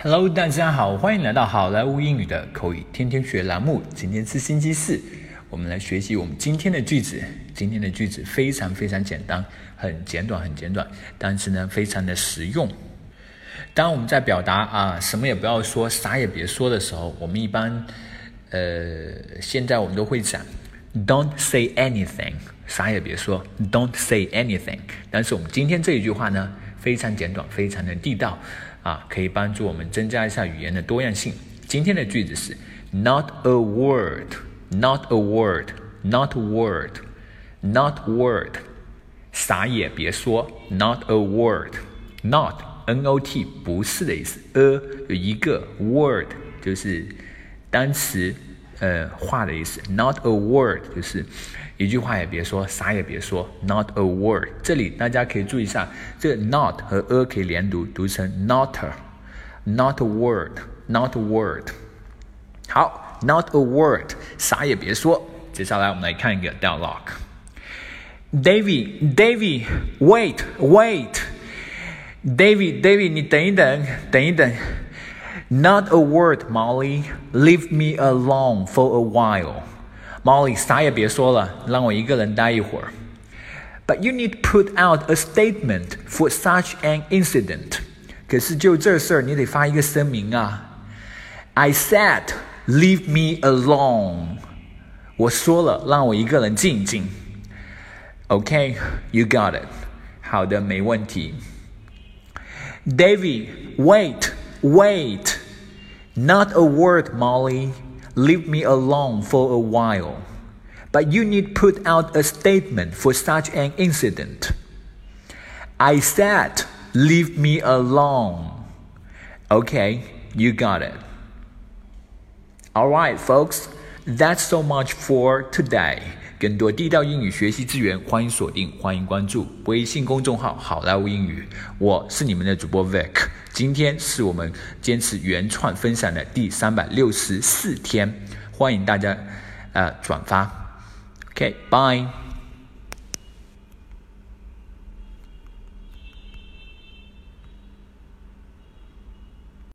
Hello，大家好，欢迎来到好莱坞英语的口语天天学栏目。今天是星期四，我们来学习我们今天的句子。今天的句子非常非常简单，很简短，很简短，但是呢，非常的实用。当我们在表达啊，什么也不要说，啥也别说的时候，我们一般，呃，现在我们都会讲，Don't say anything，啥也别说，Don't say anything。但是我们今天这一句话呢，非常简短，非常的地道。啊，可以帮助我们增加一下语言的多样性。今天的句子是 not a word，not a word，not a word，not a word，啥也别说，not a word，not n o t 不是的意思，a 有一个 word 就是单词。呃，话的意思，not a word 就是一句话也别说，啥也别说，not a word。这里大家可以注意一下，这个 not 和 a 可以连读，读成 not，not a word，not a word。好，not a word，啥也别说。接下来我们来看一个 dialogue。David，David，wait，wait，David，David，你等一等，等一等。Not a word, Molly. Leave me alone for a while. Molly，啥也别说了，让我一个人待一会儿。But you need to put out a statement for such an incident. 可是就这事儿，你得发一个声明啊。I said, leave me alone. 我说了，让我一个人静静。Okay, you got it. 好的，没问题。David, wait. Wait. Not a word, Molly. Leave me alone for a while. But you need put out a statement for such an incident. I said, leave me alone. Okay, you got it. Alright, folks, that's so much for today. 更多地道英语学习资源，欢迎锁定，欢迎关注微信公众号“好莱坞英语”。我是你们的主播 Vic。今天是我们坚持原创分享的第三百六十四天，欢迎大家呃转发。OK，bye。